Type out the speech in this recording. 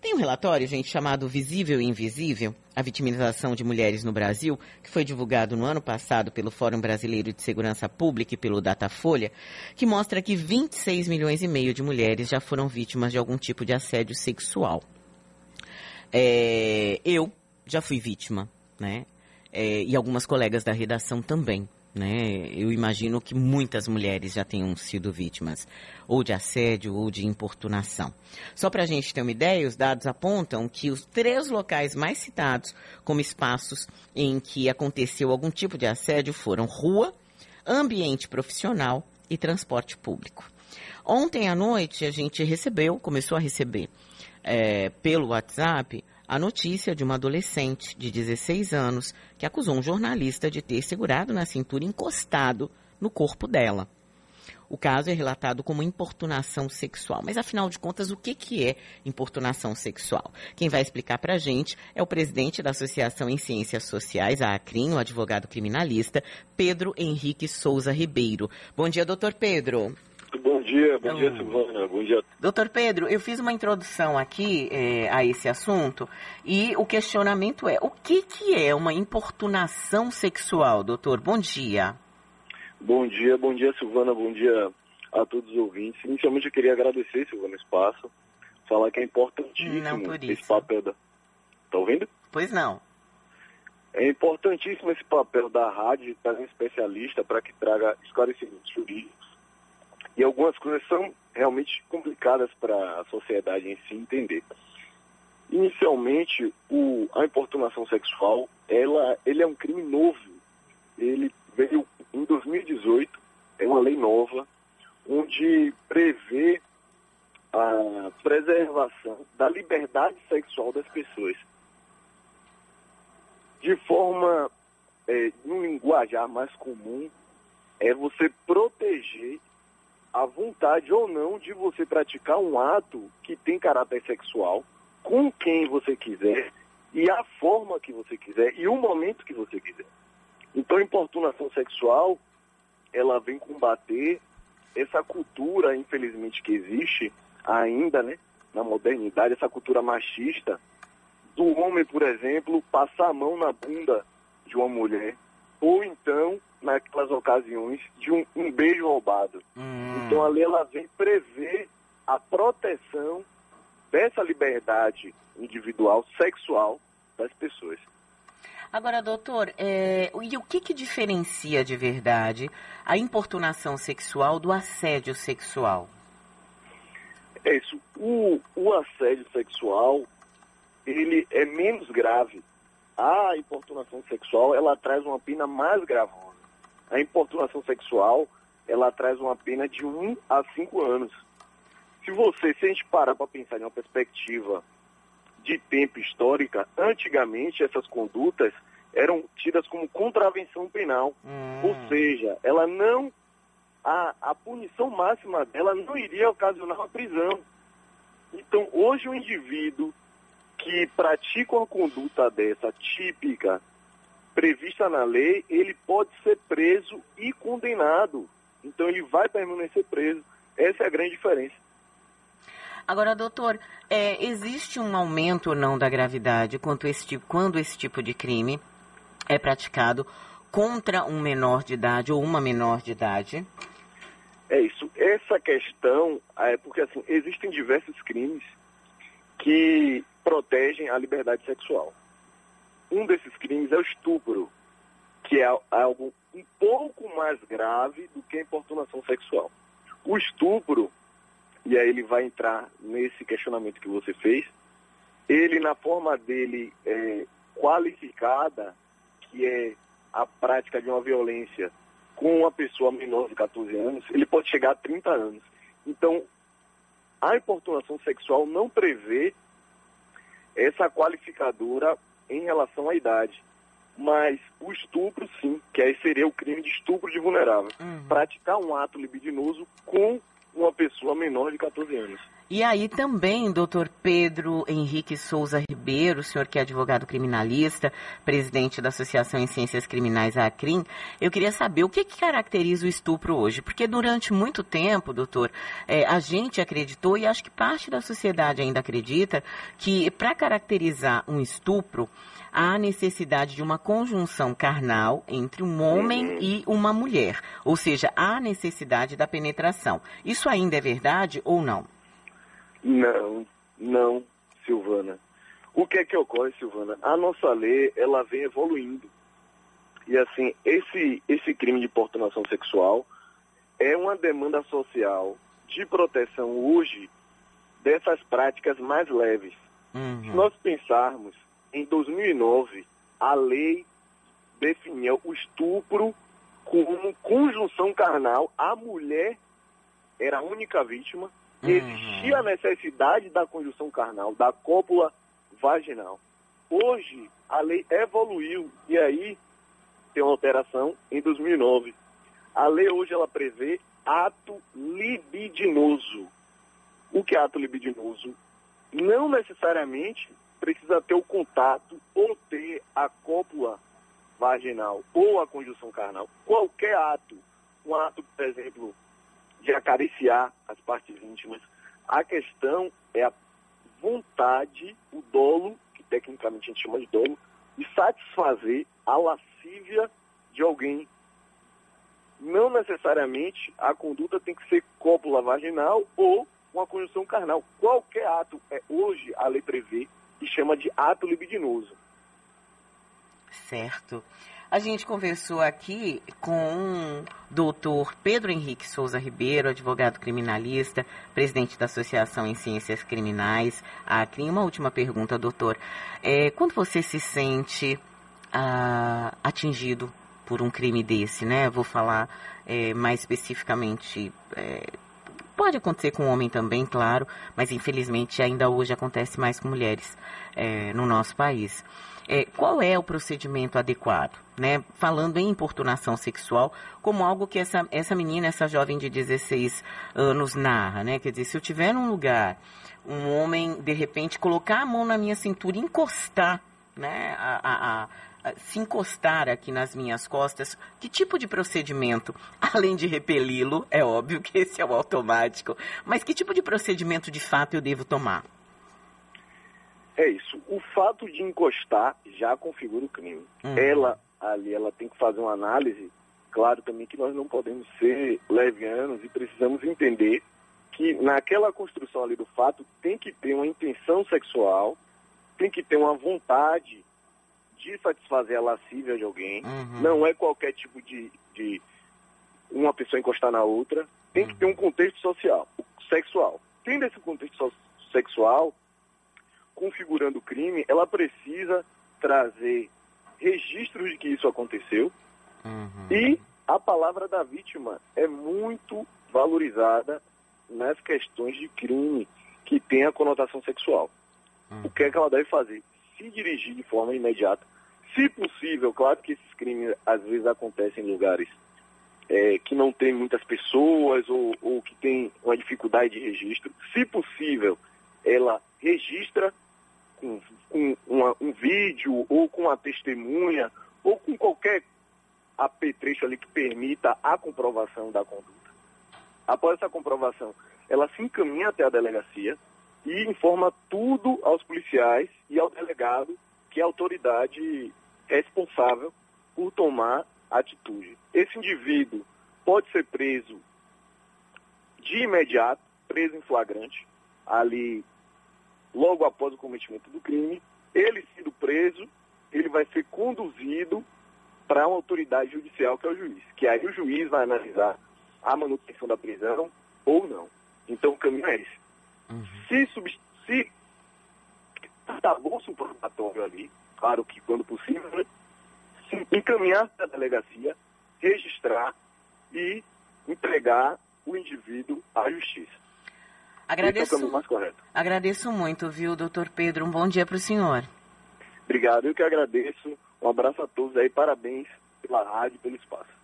Tem um relatório, gente, chamado Visível e Invisível, a vitimização de mulheres no Brasil, que foi divulgado no ano passado pelo Fórum Brasileiro de Segurança Pública e pelo Datafolha, que mostra que 26 milhões e meio de mulheres já foram vítimas de algum tipo de assédio sexual. É, eu já fui vítima, né? É, e algumas colegas da redação também. Né? Eu imagino que muitas mulheres já tenham sido vítimas ou de assédio ou de importunação. Só para a gente ter uma ideia, os dados apontam que os três locais mais citados como espaços em que aconteceu algum tipo de assédio foram rua, ambiente profissional e transporte público. Ontem à noite a gente recebeu, começou a receber é, pelo WhatsApp a notícia de uma adolescente de 16 anos que acusou um jornalista de ter segurado na cintura encostado no corpo dela. O caso é relatado como importunação sexual. Mas, afinal de contas, o que, que é importunação sexual? Quem vai explicar para a gente é o presidente da Associação em Ciências Sociais, a ACRIM, o advogado criminalista, Pedro Henrique Souza Ribeiro. Bom dia, doutor Pedro. Bom dia, bom dia, Silvana. Bom dia. Doutor Pedro, eu fiz uma introdução aqui é, a esse assunto e o questionamento é: o que, que é uma importunação sexual, doutor? Bom dia. Bom dia, bom dia, Silvana. Bom dia a todos os ouvintes. Inicialmente, eu queria agradecer, Silvana, o espaço. Falar que é importantíssimo esse papel da. Tá ouvindo? Pois não. É importantíssimo esse papel da rádio, trazer um especialista para que traga esclarecimentos jurídicos e algumas coisas são realmente complicadas para a sociedade em si entender. Inicialmente, o, a importunação sexual, ela, ele é um crime novo. Ele veio em 2018, é uma lei nova, onde prevê a preservação da liberdade sexual das pessoas. De forma, é, um linguajar mais comum, é você proteger a vontade ou não de você praticar um ato que tem caráter sexual com quem você quiser e a forma que você quiser e o momento que você quiser. Então, a importunação sexual, ela vem combater essa cultura, infelizmente, que existe ainda, né, na modernidade, essa cultura machista do homem, por exemplo, passar a mão na bunda de uma mulher ou então naquelas ocasiões de um, um beijo roubado. Hum. Então a lei ela vem prever a proteção dessa liberdade individual sexual das pessoas. Agora, doutor, é, e o que, que diferencia de verdade a importunação sexual do assédio sexual? É isso. O, o assédio sexual, ele é menos grave. A importunação sexual, ela traz uma pena mais gravosa a importunação sexual ela traz uma pena de 1 a 5 anos. Se você, se a gente parar para pensar em uma perspectiva de tempo histórica, antigamente essas condutas eram tidas como contravenção penal. Hum. Ou seja, ela não. A, a punição máxima dela não iria ocasionar uma prisão. Então, hoje o indivíduo que pratica uma conduta dessa típica prevista na lei, ele pode ser preso e condenado. Então ele vai permanecer preso. Essa é a grande diferença. Agora, doutor, é, existe um aumento ou não da gravidade quando esse, tipo, quando esse tipo de crime é praticado contra um menor de idade ou uma menor de idade? É isso. Essa questão é porque assim existem diversos crimes que protegem a liberdade sexual. Um desses crimes é o estupro, que é algo um pouco mais grave do que a importunação sexual. O estupro, e aí ele vai entrar nesse questionamento que você fez, ele na forma dele é, qualificada, que é a prática de uma violência com uma pessoa menor de 14 anos, ele pode chegar a 30 anos. Então, a importunação sexual não prevê essa qualificadora em relação à idade. Mas o estupro, sim, que aí seria o crime de estupro de vulnerável. Uhum. Praticar um ato libidinoso com uma pessoa menor de 14 anos. E aí também, doutor Pedro Henrique Souza Ribeiro, o senhor que é advogado criminalista, presidente da Associação em Ciências Criminais, a ACRIM, eu queria saber o que, que caracteriza o estupro hoje, porque durante muito tempo, doutor, é, a gente acreditou, e acho que parte da sociedade ainda acredita, que para caracterizar um estupro, há necessidade de uma conjunção carnal entre um homem uhum. e uma mulher, ou seja, há necessidade da penetração. Isso ainda é verdade ou não? Não, não, Silvana. O que é que ocorre, Silvana? A nossa lei, ela vem evoluindo. E assim, esse, esse crime de importunação sexual é uma demanda social de proteção hoje dessas práticas mais leves. Uhum. Se nós pensarmos, em 2009, a lei definiu o estupro como conjunção carnal. A mulher era a única vítima. Existia a necessidade da conjunção carnal, da cópula vaginal. Hoje, a lei evoluiu e aí tem uma alteração em 2009. A lei hoje ela prevê ato libidinoso. O que é ato libidinoso? Não necessariamente precisa ter o contato ou ter a cópula vaginal ou a conjunção carnal. Qualquer ato, um ato, por exemplo, de acariciar as partes íntimas. A questão é a vontade, o dolo, que tecnicamente a gente chama de dolo, de satisfazer a lascívia de alguém. Não necessariamente a conduta tem que ser cópula vaginal ou uma conjunção carnal. Qualquer ato, é, hoje a lei prevê, e chama de ato libidinoso. Certo. A gente conversou aqui com o doutor Pedro Henrique Souza Ribeiro, advogado criminalista, presidente da Associação em Ciências Criminais, a CRIM. Uma última pergunta, doutor. É, quando você se sente ah, atingido por um crime desse, né? Vou falar é, mais especificamente. É, pode acontecer com homem também, claro, mas infelizmente ainda hoje acontece mais com mulheres é, no nosso país é, qual é o procedimento adequado? Né? Falando em importunação sexual, como algo que essa, essa menina, essa jovem de 16 anos narra, né? Quer dizer, se eu tiver num lugar, um homem, de repente, colocar a mão na minha cintura encostar, né? A, a, se encostar aqui nas minhas costas, que tipo de procedimento, além de repeli-lo, é óbvio que esse é o automático, mas que tipo de procedimento de fato eu devo tomar? É isso. O fato de encostar já configura o crime. Uhum. Ela ali, ela tem que fazer uma análise. Claro também que nós não podemos ser levianos e precisamos entender que naquela construção ali do fato tem que ter uma intenção sexual, tem que ter uma vontade de satisfazer a lascívia de alguém. Uhum. Não é qualquer tipo de, de uma pessoa encostar na outra. Tem uhum. que ter um contexto social, sexual. Tendo esse contexto sexual, configurando o crime, ela precisa trazer registros de que isso aconteceu uhum. e a palavra da vítima é muito valorizada nas questões de crime que tem a conotação sexual. Uhum. O que é que ela deve fazer? Se dirigir de forma imediata. Se possível, claro que esses crimes às vezes acontecem em lugares é, que não tem muitas pessoas ou, ou que tem uma dificuldade de registro. Se possível, ela registra com, com uma, um vídeo ou com uma testemunha ou com qualquer apetrecho ali que permita a comprovação da conduta. Após essa comprovação, ela se encaminha até a delegacia e informa tudo aos policiais e ao delegado, que é a autoridade responsável por tomar atitude. Esse indivíduo pode ser preso de imediato, preso em flagrante, ali logo após o cometimento do crime, ele sendo preso, ele vai ser conduzido para uma autoridade judicial, que é o juiz. Que aí o juiz vai analisar a manutenção da prisão ou não. Então o caminho é esse. Uhum. Se, sub, se acabou-se um probatório ali, claro que quando possível, né? se encaminhar para a delegacia, registrar e entregar o indivíduo à justiça. Agradeço, Esse é o mais correto. Agradeço muito, viu, doutor Pedro? Um bom dia para o senhor. Obrigado, eu que agradeço. Um abraço a todos aí, parabéns pela rádio e pelo espaço.